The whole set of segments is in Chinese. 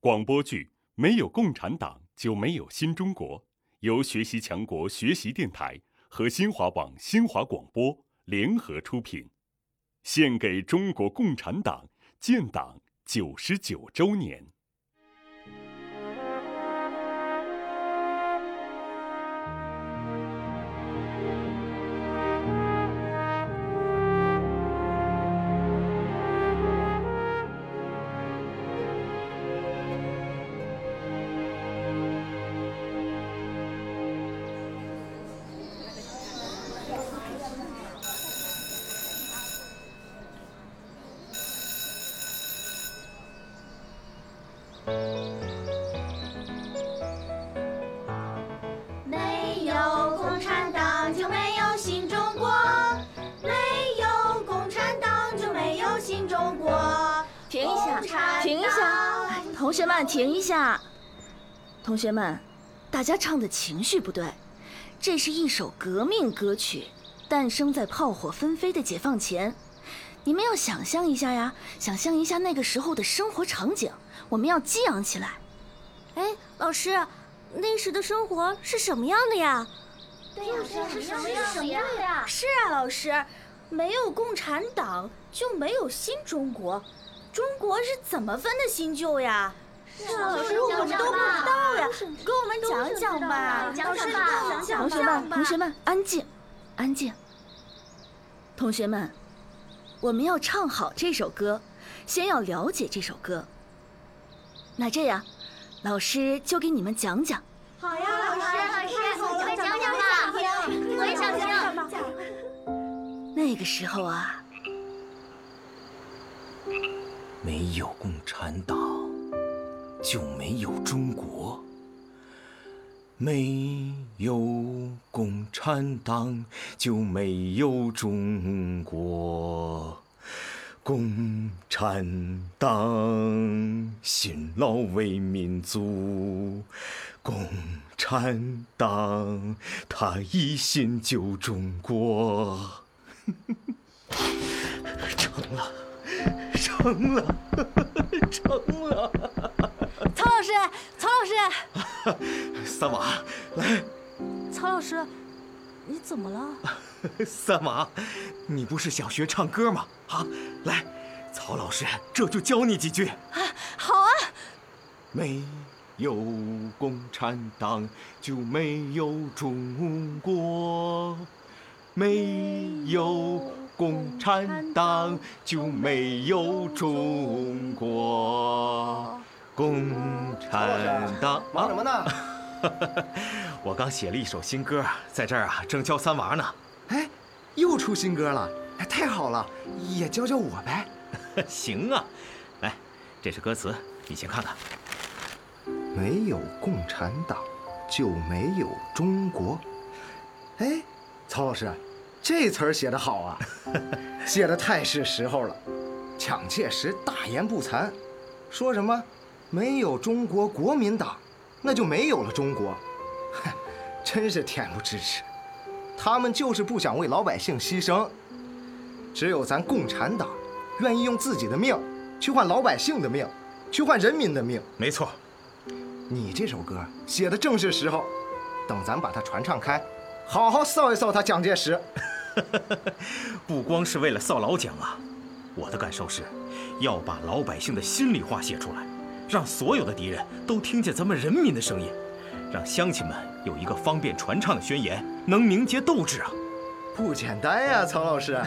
广播剧《没有共产党就没有新中国》，由学习强国学习电台和新华网新华广播联合出品，献给中国共产党建党九十九周年。同学们，停一下！同学们，大家唱的情绪不对，这是一首革命歌曲，诞生在炮火纷飞的解放前。你们要想象一下呀，想象一下那个时候的生活场景，我们要激昂起来。哎，老师，那时的生活是什么样的呀？对呀，是什么样的呀？是啊，老师，没有共产党就没有新中国，中国是怎么分的新旧呀？是啊老师，我们都不知道呀，给我们讲讲吧。讲老师，同学们，同学们，安静，安静。同学们，我们要唱好这首歌，先要了解这首歌。那这样，老师就给你们讲讲。好呀，老师，老师，我们讲讲吧，我也想听。那个时候啊，没有共产党，就没有中国；没有共产党，就没有中国。共产党辛劳为民族，共产党他一心救中国。成了。成了，成了！曹老师，曹老师，三娃，来，曹老师，你怎么了？三娃，你不是想学唱歌吗？啊，来，曹老师这就教你几句。啊好啊，没有共产党，就没有中国；没有共产党，就没有中国。共产党忙什么呢？我刚写了一首新歌，在这儿啊，正教三娃呢。哎，又出新歌了，哎，太好了，也教教我呗。行啊，来，这是歌词，你先看看。没有共产党，就没有中国。哎，曹老师，这词儿写得好啊，写的太是时候了，蒋介石大言不惭，说什么没有中国国民党，那就没有了中国。哼，真是恬不知耻。他们就是不想为老百姓牺牲，只有咱共产党愿意用自己的命去换老百姓的命，去换人民的命。没错，你这首歌写的正是时候，等咱把它传唱开，好好臊一臊他蒋介石。不光是为了扫老蒋啊，我的感受是，要把老百姓的心里话写出来，让所有的敌人都听见咱们人民的声音，让乡亲们有一个方便传唱的宣言，能凝结斗志啊！不简单呀，曹老师，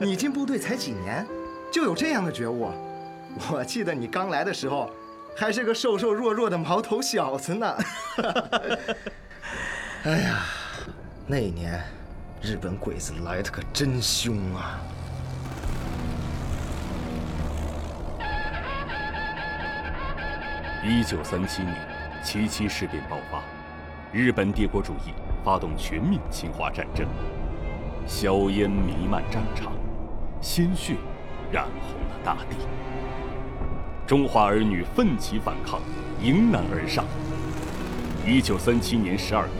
你进部队才几年，就有这样的觉悟。我记得你刚来的时候，还是个瘦瘦弱弱的毛头小子呢。哎呀，那年日本鬼子来的可真凶啊！一九三七年，七七事变爆发，日本帝国主义发动全面侵华战争，硝烟弥漫战场，鲜血染红了大地。中华儿女奋起反抗，迎难而上。一九三七年十二月，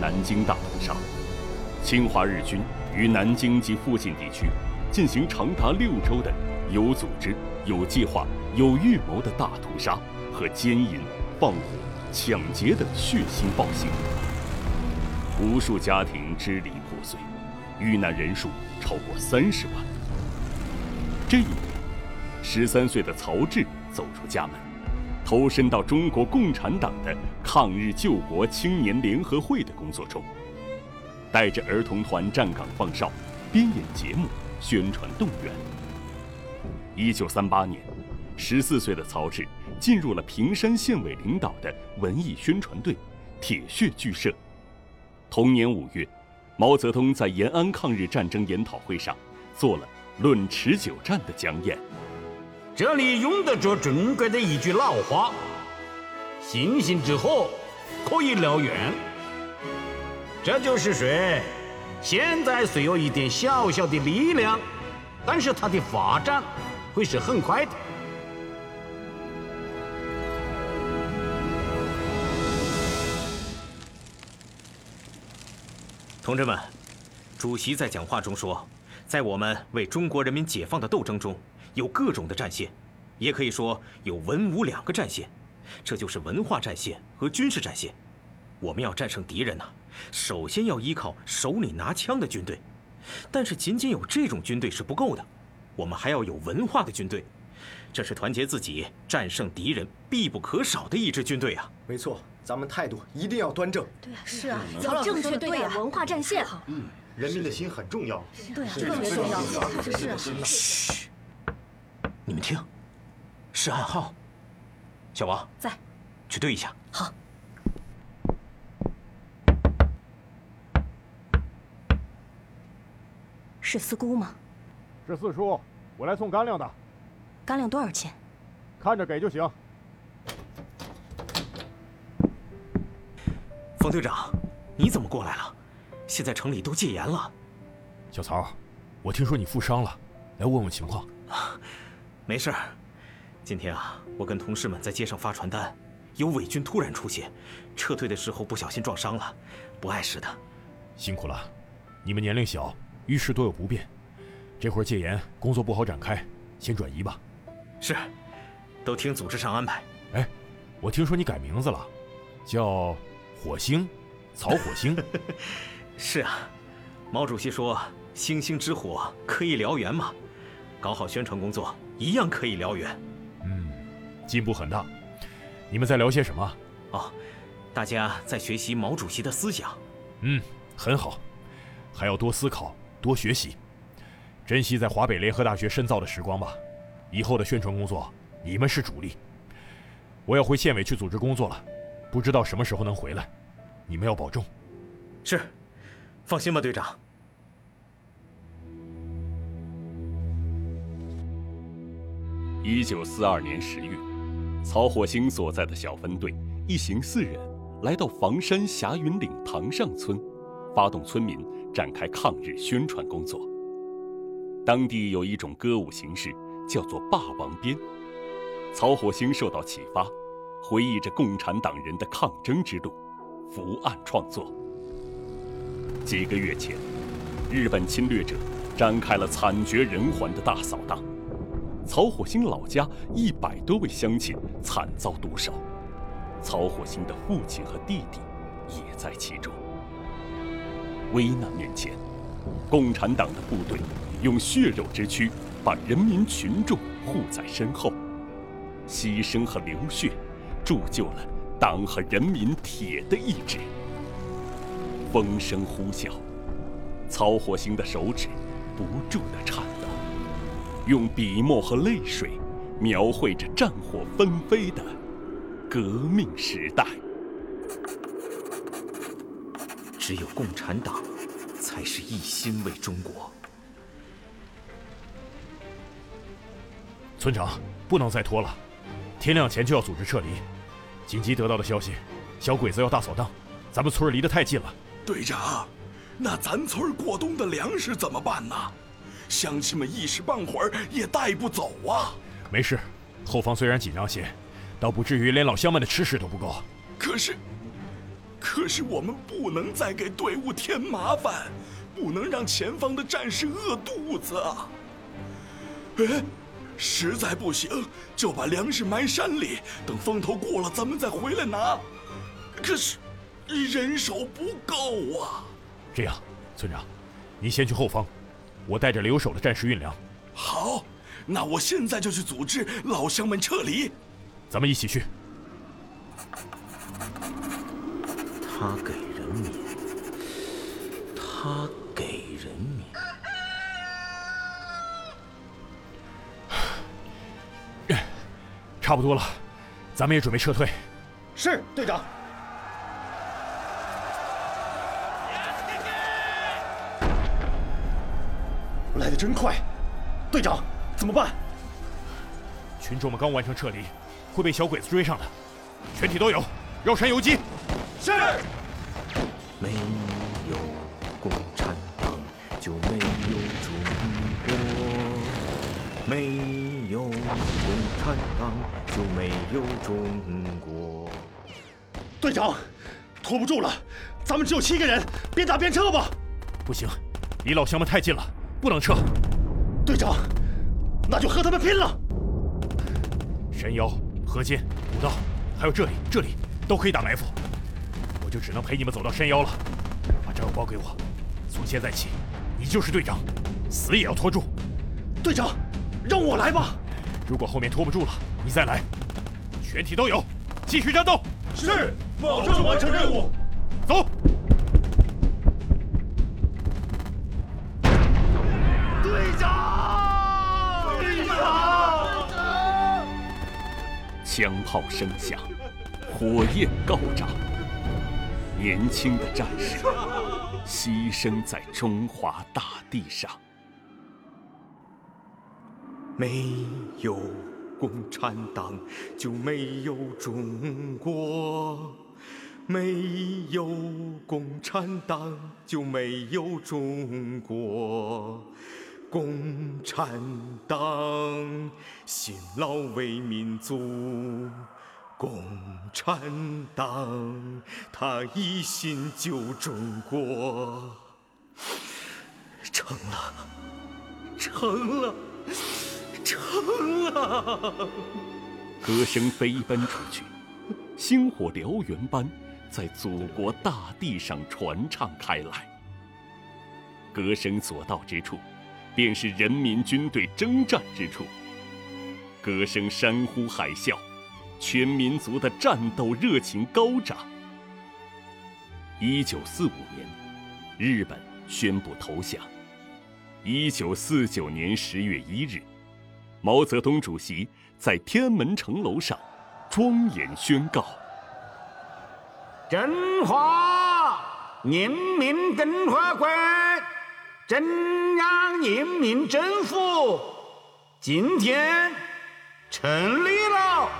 南京大屠杀，侵华日军于南京及附近地区进行长达六周的有组织、有计划、有预谋的大屠杀，和奸淫、放火、抢劫等血腥暴行，无数家庭支离破碎，遇难人数超过三十万。这一年，十三岁的曹志走出家门，投身到中国共产党的抗日救国青年联合会的工作中，带着儿童团站岗放哨，编演节目，宣传动员。一九三八年，十四岁的曹志进入了平山县委领导的文艺宣传队——铁血剧社。同年五月，毛泽东在延安抗日战争研讨会上做了论持久战的讲演。这里用得着中国的一句老话：“星星之火可以燎原。”这就是说，现在虽有一点小小的力量，但是它的发展。会是很快的。同志们，主席在讲话中说，在我们为中国人民解放的斗争中，有各种的战线，也可以说有文武两个战线，这就是文化战线和军事战线。我们要战胜敌人呐，首先要依靠手里拿枪的军队，但是仅仅有这种军队是不够的。我们还要有文化的军队，这是团结自己、战胜敌人必不可少的一支军队啊！没错，咱们态度一定要端正。对啊，是啊，要正确对待文化战线。嗯，人民的心很重要。对啊，特别重要。是啊。嘘，你们听，是暗号。小王在，去对一下。好。是四姑吗？是四叔，我来送干粮的。干粮多少钱？看着给就行。冯队长，你怎么过来了？现在城里都戒严了。小曹，我听说你负伤了，来问问情况。没事儿。今天啊，我跟同事们在街上发传单，有伪军突然出现，撤退的时候不小心撞伤了，不碍事的。辛苦了，你们年龄小，遇事多有不便。这会儿戒严，工作不好展开，先转移吧。是，都听组织上安排。哎，我听说你改名字了，叫火星，曹火星。是啊，毛主席说“星星之火可以燎原”嘛，搞好宣传工作一样可以燎原。嗯，进步很大。你们在聊些什么？哦，大家在学习毛主席的思想。嗯，很好，还要多思考，多学习。珍惜在华北联合大学深造的时光吧，以后的宣传工作你们是主力。我要回县委去组织工作了，不知道什么时候能回来，你们要保重。是，放心吧，队长。一九四二年十月，曹火星所在的小分队一行四人来到房山霞云岭塘上村，发动村民展开抗日宣传工作。当地有一种歌舞形式，叫做霸王鞭。曹火星受到启发，回忆着共产党人的抗争之路，伏案创作。几个月前，日本侵略者展开了惨绝人寰的大扫荡，曹火星老家一百多位乡亲惨遭毒手，曹火星的父亲和弟弟也在其中。危难面前，共产党的部队。用血肉之躯把人民群众护在身后，牺牲和流血，铸就了党和人民铁的意志。风声呼啸，曹火星的手指不住地颤抖，用笔墨和泪水描绘着战火纷飞的革命时代。只有共产党，才是一心为中国。村长，不能再拖了，天亮前就要组织撤离。紧急得到的消息，小鬼子要大扫荡，咱们村离得太近了。队长，那咱村过冬的粮食怎么办呢？乡亲们一时半会儿也带不走啊。没事，后方虽然紧张些，倒不至于连老乡们的吃食都不够。可是，可是我们不能再给队伍添麻烦，不能让前方的战士饿肚子啊。哎。实在不行，就把粮食埋山里，等风头过了，咱们再回来拿。可是，人手不够啊。这样，村长，你先去后方，我带着留守的战士运粮。好，那我现在就去组织老乡们撤离。咱们一起去。他给人民，他给人民。差不多了，咱们也准备撤退。是队长。来的真快，队长，怎么办？群众们刚完成撤离，会被小鬼子追上的，全体都有，绕山游击。是。没有共产党就没有中国，没有共产党就没有中国。队长，拖不住了，咱们只有七个人，边打边撤吧。不行，离老乡们太近了，不能撤。队长，那就和他们拼了。山腰、河间、古道，还有这里、这里，都可以打埋伏。我就只能陪你们走到山腰了。把炸药包给我，从现在起，你就是队长，死也要拖住。队长，让我来吧。如果后面拖不住了，你再来。全体都有，继续战斗。是，保证完成任务。走。队长，队长，枪炮声响，火焰高涨，年轻的战士牺牲在中华大地上。没有共产党就没有中国，没有共产党就没有中国。共产党辛劳为民族，共产党他一心救中国。成了，成了。成了！歌声飞奔出去，星火燎原般在祖国大地上传唱开来。歌声所到之处，便是人民军队征战之处。歌声山呼海啸，全民族的战斗热情高涨。一九四五年，日本宣布投降。一九四九年十月一日。毛泽东主席在天安门城楼上庄严宣告：“中华人民共和国中央人民政府今天成立了。”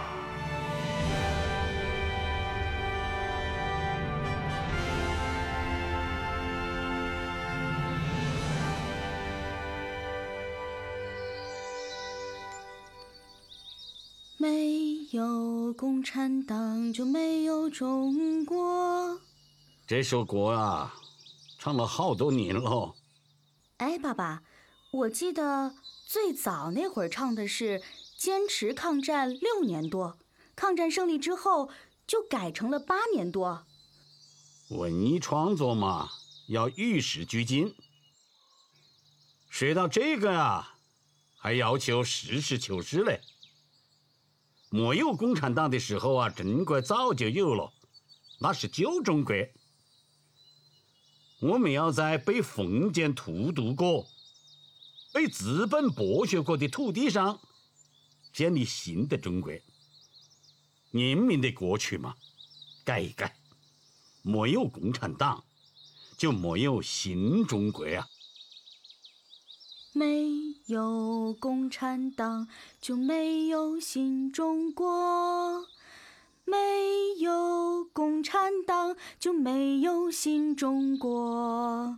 没有共产党就没有中国。这首歌啊，唱了好多年了。哎，爸爸，我记得最早那会儿唱的是坚持抗战六年多，抗战胜利之后就改成了八年多。文艺创作嘛，要与时俱进。说到这个啊，还要求实事求是嘞。没有共产党的时候啊，中国早就有了，那是旧中国。我们要在被封建荼毒过、被资本剥削过的土地上建立新的中国。人民的过去嘛，改一改。没有共产党，就没有新中国啊。没有共产党就没有新中国，没有共产党就没有新中国，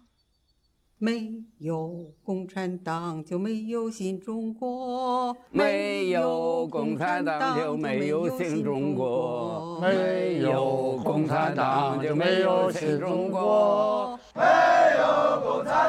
没有共产党就没有新中国，没有共产党就没有新中国，没有共产党就没有新中国。没有共产党就没有新中国。